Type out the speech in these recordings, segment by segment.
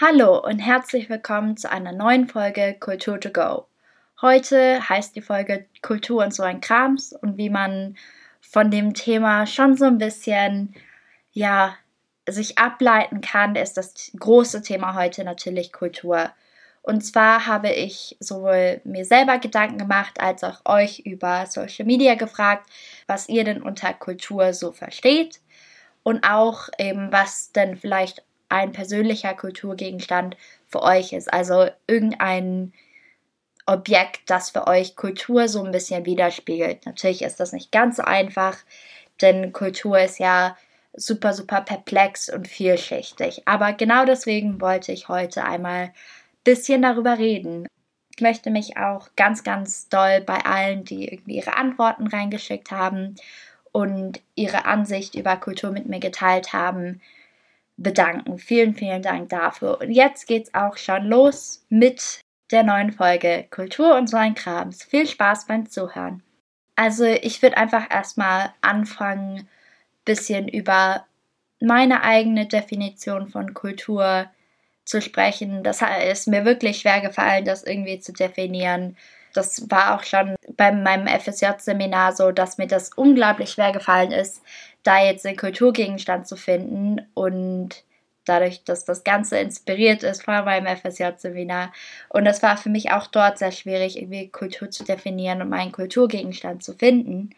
Hallo und herzlich willkommen zu einer neuen Folge Kultur to Go. Heute heißt die Folge Kultur und so ein Krams und wie man von dem Thema schon so ein bisschen, ja, sich ableiten kann, ist das große Thema heute natürlich Kultur. Und zwar habe ich sowohl mir selber Gedanken gemacht, als auch euch über Social Media gefragt, was ihr denn unter Kultur so versteht und auch eben, was denn vielleicht ein persönlicher Kulturgegenstand für euch ist. Also irgendein Objekt, das für euch Kultur so ein bisschen widerspiegelt. Natürlich ist das nicht ganz so einfach, denn Kultur ist ja super, super perplex und vielschichtig. Aber genau deswegen wollte ich heute einmal ein bisschen darüber reden. Ich möchte mich auch ganz, ganz doll bei allen, die irgendwie ihre Antworten reingeschickt haben und ihre Ansicht über Kultur mit mir geteilt haben, bedanken. Vielen, vielen Dank dafür. Und jetzt geht's auch schon los mit der neuen Folge Kultur und so ein Krams. Viel Spaß beim Zuhören. Also, ich würde einfach erstmal anfangen, bisschen über meine eigene Definition von Kultur zu sprechen. Das ist mir wirklich schwer gefallen, das irgendwie zu definieren. Das war auch schon bei meinem FSJ-Seminar so, dass mir das unglaublich schwer gefallen ist, da jetzt den Kulturgegenstand zu finden und dadurch, dass das Ganze inspiriert ist von meinem FSJ-Seminar. Und das war für mich auch dort sehr schwierig, irgendwie Kultur zu definieren und meinen Kulturgegenstand zu finden.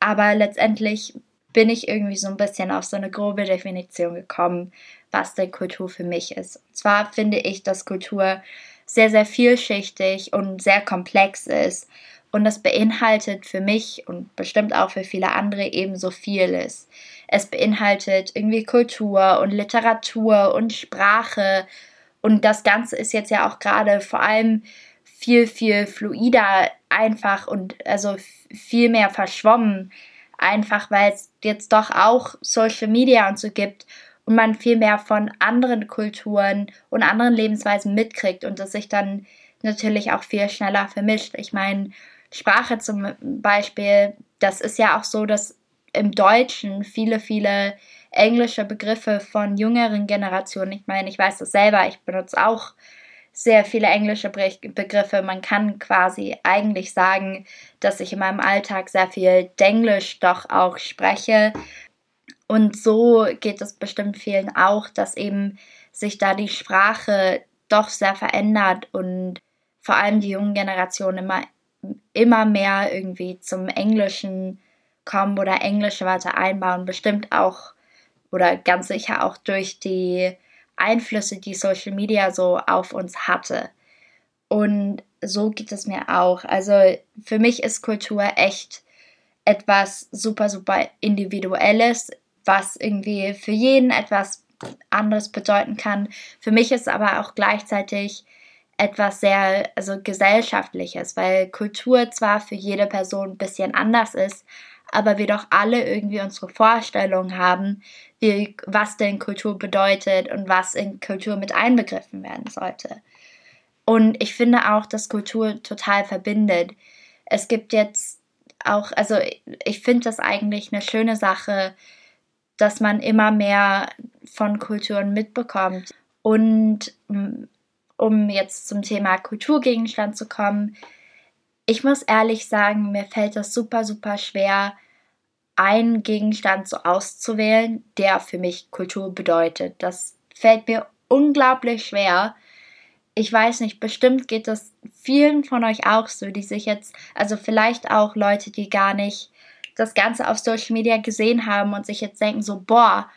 Aber letztendlich bin ich irgendwie so ein bisschen auf so eine grobe Definition gekommen, was denn Kultur für mich ist. Und zwar finde ich, dass Kultur sehr, sehr vielschichtig und sehr komplex ist und das beinhaltet für mich und bestimmt auch für viele andere ebenso vieles. Es beinhaltet irgendwie Kultur und Literatur und Sprache. Und das Ganze ist jetzt ja auch gerade vor allem viel, viel fluider einfach und also viel mehr verschwommen. Einfach weil es jetzt doch auch Social Media und so gibt und man viel mehr von anderen Kulturen und anderen Lebensweisen mitkriegt und das sich dann natürlich auch viel schneller vermischt. Ich meine, Sprache zum Beispiel, das ist ja auch so, dass im Deutschen viele, viele englische Begriffe von jüngeren Generationen, ich meine, ich weiß das selber, ich benutze auch sehr viele englische Begriffe. Man kann quasi eigentlich sagen, dass ich in meinem Alltag sehr viel Denglisch doch auch spreche. Und so geht es bestimmt vielen auch, dass eben sich da die Sprache doch sehr verändert und vor allem die jungen Generationen immer immer mehr irgendwie zum Englischen kommen oder englische Wörter einbauen, bestimmt auch oder ganz sicher auch durch die Einflüsse, die Social Media so auf uns hatte. Und so geht es mir auch. Also für mich ist Kultur echt etwas super, super Individuelles, was irgendwie für jeden etwas anderes bedeuten kann. Für mich ist aber auch gleichzeitig etwas sehr also gesellschaftliches, weil Kultur zwar für jede Person ein bisschen anders ist, aber wir doch alle irgendwie unsere Vorstellung haben, wie, was denn Kultur bedeutet und was in Kultur mit einbegriffen werden sollte. Und ich finde auch, dass Kultur total verbindet. Es gibt jetzt auch, also ich finde das eigentlich eine schöne Sache, dass man immer mehr von Kulturen mitbekommt. Und um jetzt zum Thema Kulturgegenstand zu kommen, ich muss ehrlich sagen, mir fällt das super, super schwer, einen Gegenstand so auszuwählen, der für mich Kultur bedeutet. Das fällt mir unglaublich schwer. Ich weiß nicht, bestimmt geht das vielen von euch auch so, die sich jetzt, also vielleicht auch Leute, die gar nicht das Ganze auf Social Media gesehen haben und sich jetzt denken so, boah,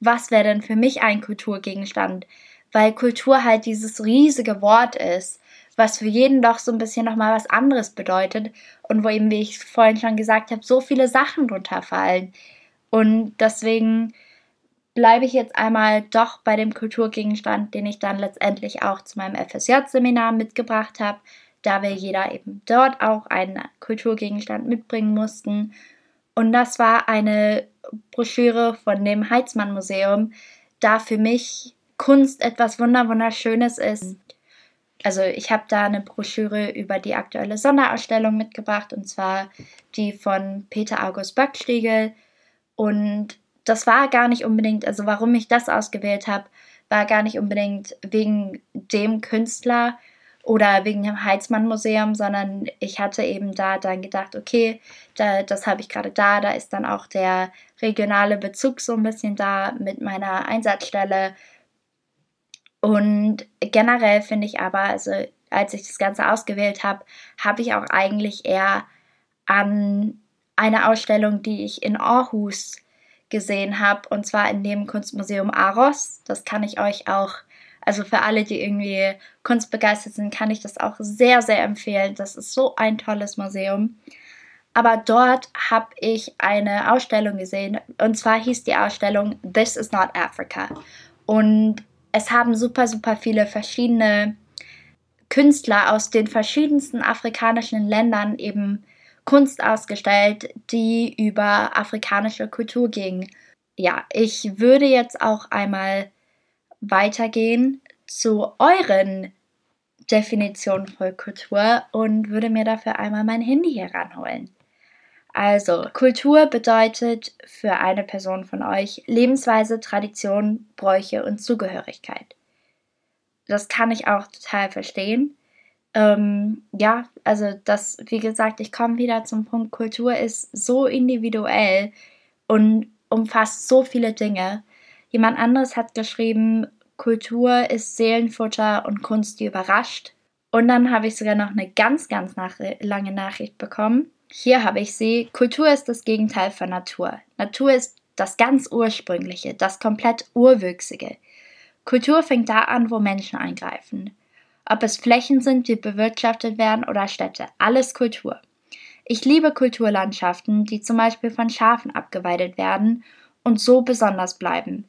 was wäre denn für mich ein Kulturgegenstand? weil Kultur halt dieses riesige Wort ist, was für jeden doch so ein bisschen nochmal was anderes bedeutet und wo eben, wie ich vorhin schon gesagt habe, so viele Sachen drunter fallen. Und deswegen bleibe ich jetzt einmal doch bei dem Kulturgegenstand, den ich dann letztendlich auch zu meinem FSJ-Seminar mitgebracht habe, da wir jeder eben dort auch einen Kulturgegenstand mitbringen mussten. Und das war eine Broschüre von dem Heizmann Museum, da für mich Kunst etwas wunderschönes ist. Also ich habe da eine Broschüre über die aktuelle Sonderausstellung mitgebracht und zwar die von Peter August Böckstiegel und das war gar nicht unbedingt, also warum ich das ausgewählt habe, war gar nicht unbedingt wegen dem Künstler oder wegen dem Heizmann-Museum, sondern ich hatte eben da dann gedacht, okay, da, das habe ich gerade da, da ist dann auch der regionale Bezug so ein bisschen da mit meiner Einsatzstelle. Und generell finde ich aber, also als ich das Ganze ausgewählt habe, habe ich auch eigentlich eher an eine Ausstellung, die ich in Aarhus gesehen habe, und zwar in dem Kunstmuseum Aros. Das kann ich euch auch, also für alle, die irgendwie kunstbegeistert sind, kann ich das auch sehr, sehr empfehlen. Das ist so ein tolles Museum. Aber dort habe ich eine Ausstellung gesehen, und zwar hieß die Ausstellung This is not Africa. Und es haben super, super viele verschiedene Künstler aus den verschiedensten afrikanischen Ländern eben Kunst ausgestellt, die über afrikanische Kultur ging. Ja, ich würde jetzt auch einmal weitergehen zu euren Definitionen von Kultur und würde mir dafür einmal mein Handy heranholen. Also, Kultur bedeutet für eine Person von euch Lebensweise, Tradition, Bräuche und Zugehörigkeit. Das kann ich auch total verstehen. Ähm, ja, also das, wie gesagt, ich komme wieder zum Punkt, Kultur ist so individuell und umfasst so viele Dinge. Jemand anderes hat geschrieben, Kultur ist Seelenfutter und Kunst, die überrascht. Und dann habe ich sogar noch eine ganz, ganz nach lange Nachricht bekommen. Hier habe ich sie. Kultur ist das Gegenteil von Natur. Natur ist das ganz Ursprüngliche, das komplett Urwüchsige. Kultur fängt da an, wo Menschen eingreifen. Ob es Flächen sind, die bewirtschaftet werden oder Städte, alles Kultur. Ich liebe Kulturlandschaften, die zum Beispiel von Schafen abgeweidet werden und so besonders bleiben.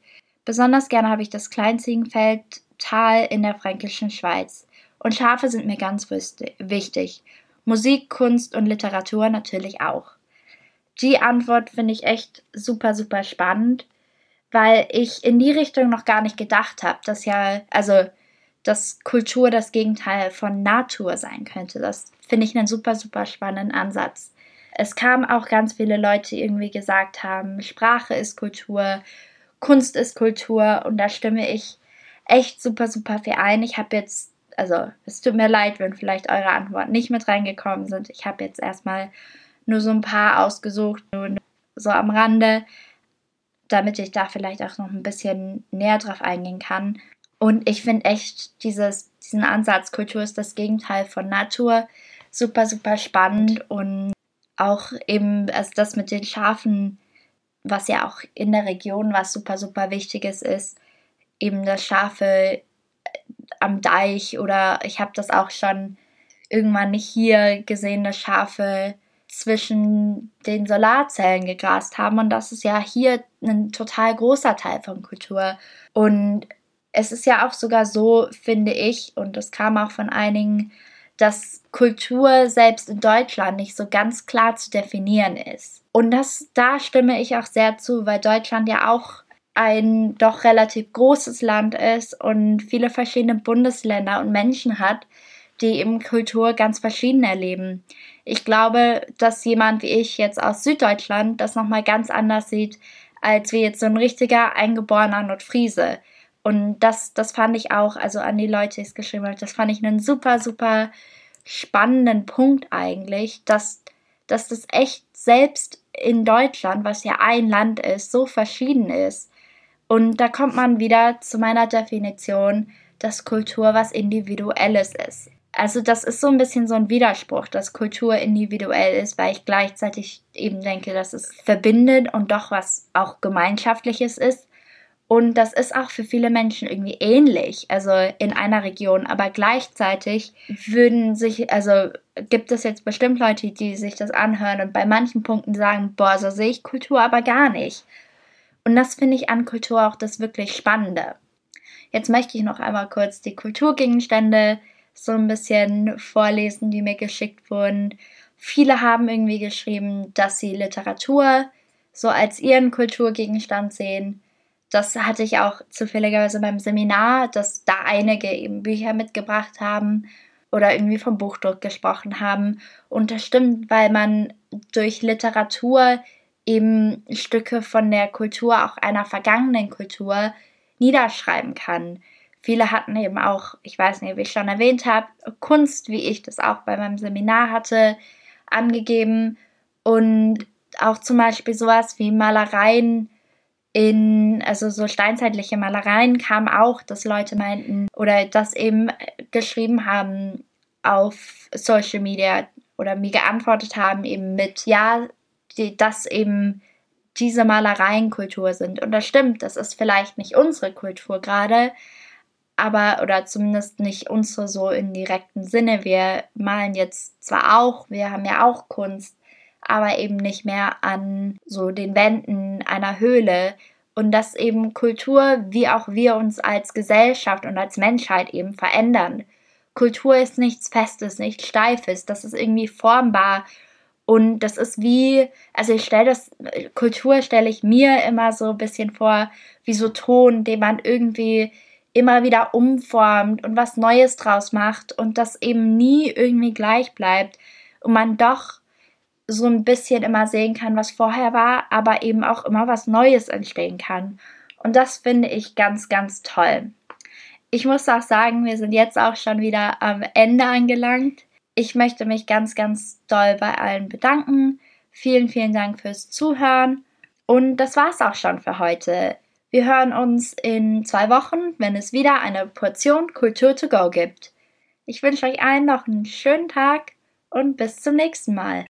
Besonders gerne habe ich das Kleinziegenfeld Tal in der fränkischen Schweiz. Und Schafe sind mir ganz wichtig. Musik, Kunst und Literatur natürlich auch. Die Antwort finde ich echt super, super spannend, weil ich in die Richtung noch gar nicht gedacht habe, dass ja, also dass Kultur das Gegenteil von Natur sein könnte. Das finde ich einen super, super spannenden Ansatz. Es kamen auch ganz viele Leute, die irgendwie gesagt haben, Sprache ist Kultur, Kunst ist Kultur und da stimme ich echt super, super viel ein. Ich habe jetzt, also es tut mir leid, wenn vielleicht eure Antworten nicht mit reingekommen sind. Ich habe jetzt erstmal nur so ein paar ausgesucht, so am Rande, damit ich da vielleicht auch noch ein bisschen näher drauf eingehen kann. Und ich finde echt dieses, diesen Ansatz, Kultur ist das Gegenteil von Natur, super, super spannend und auch eben also das mit den Schafen, was ja auch in der Region was super, super wichtiges ist, eben das Schafe äh, am Deich oder ich habe das auch schon irgendwann nicht hier gesehen, dass Schafe zwischen den Solarzellen gegrast haben und das ist ja hier ein total großer Teil von Kultur. Und es ist ja auch sogar so, finde ich, und das kam auch von einigen, dass Kultur selbst in Deutschland nicht so ganz klar zu definieren ist. Und das, da stimme ich auch sehr zu, weil Deutschland ja auch ein doch relativ großes Land ist und viele verschiedene Bundesländer und Menschen hat, die eben Kultur ganz verschieden erleben. Ich glaube, dass jemand wie ich jetzt aus Süddeutschland das nochmal ganz anders sieht, als wie jetzt so ein richtiger eingeborener Nordfriese. Und das, das fand ich auch, also an die Leute, die es geschrieben haben, das fand ich einen super, super spannenden Punkt eigentlich, dass, dass das echt selbst in Deutschland, was ja ein Land ist, so verschieden ist. Und da kommt man wieder zu meiner Definition, dass Kultur was Individuelles ist. Also das ist so ein bisschen so ein Widerspruch, dass Kultur individuell ist, weil ich gleichzeitig eben denke, dass es verbindet und doch was auch gemeinschaftliches ist. Und das ist auch für viele Menschen irgendwie ähnlich, also in einer Region. Aber gleichzeitig würden sich, also gibt es jetzt bestimmt Leute, die sich das anhören und bei manchen Punkten sagen, boah, so sehe ich Kultur aber gar nicht. Und das finde ich an Kultur auch das wirklich Spannende. Jetzt möchte ich noch einmal kurz die Kulturgegenstände so ein bisschen vorlesen, die mir geschickt wurden. Viele haben irgendwie geschrieben, dass sie Literatur so als ihren Kulturgegenstand sehen das hatte ich auch zufälligerweise beim Seminar, dass da einige eben Bücher mitgebracht haben oder irgendwie vom Buchdruck gesprochen haben. Und das stimmt, weil man durch Literatur eben Stücke von der Kultur, auch einer vergangenen Kultur, niederschreiben kann. Viele hatten eben auch, ich weiß nicht, wie ich schon erwähnt habe, Kunst, wie ich das auch bei meinem Seminar hatte, angegeben und auch zum Beispiel sowas wie Malereien in, also so steinzeitliche Malereien kam auch, dass Leute meinten oder das eben geschrieben haben auf Social Media oder mir geantwortet haben eben mit, ja, die, dass eben diese Malereien Kultur sind. Und das stimmt, das ist vielleicht nicht unsere Kultur gerade, aber oder zumindest nicht unsere so in direkten Sinne. Wir malen jetzt zwar auch, wir haben ja auch Kunst, aber eben nicht mehr an so den Wänden einer Höhle. Und dass eben Kultur, wie auch wir uns als Gesellschaft und als Menschheit eben verändern. Kultur ist nichts Festes, nichts Steifes, das ist irgendwie formbar. Und das ist wie, also ich stelle das, Kultur stelle ich mir immer so ein bisschen vor, wie so Ton, den man irgendwie immer wieder umformt und was Neues draus macht und das eben nie irgendwie gleich bleibt und man doch so ein bisschen immer sehen kann, was vorher war, aber eben auch immer was Neues entstehen kann. Und das finde ich ganz, ganz toll. Ich muss auch sagen, wir sind jetzt auch schon wieder am Ende angelangt. Ich möchte mich ganz, ganz doll bei allen bedanken. Vielen, vielen Dank fürs Zuhören. Und das war's auch schon für heute. Wir hören uns in zwei Wochen, wenn es wieder eine Portion Kultur to go gibt. Ich wünsche euch allen noch einen schönen Tag und bis zum nächsten Mal.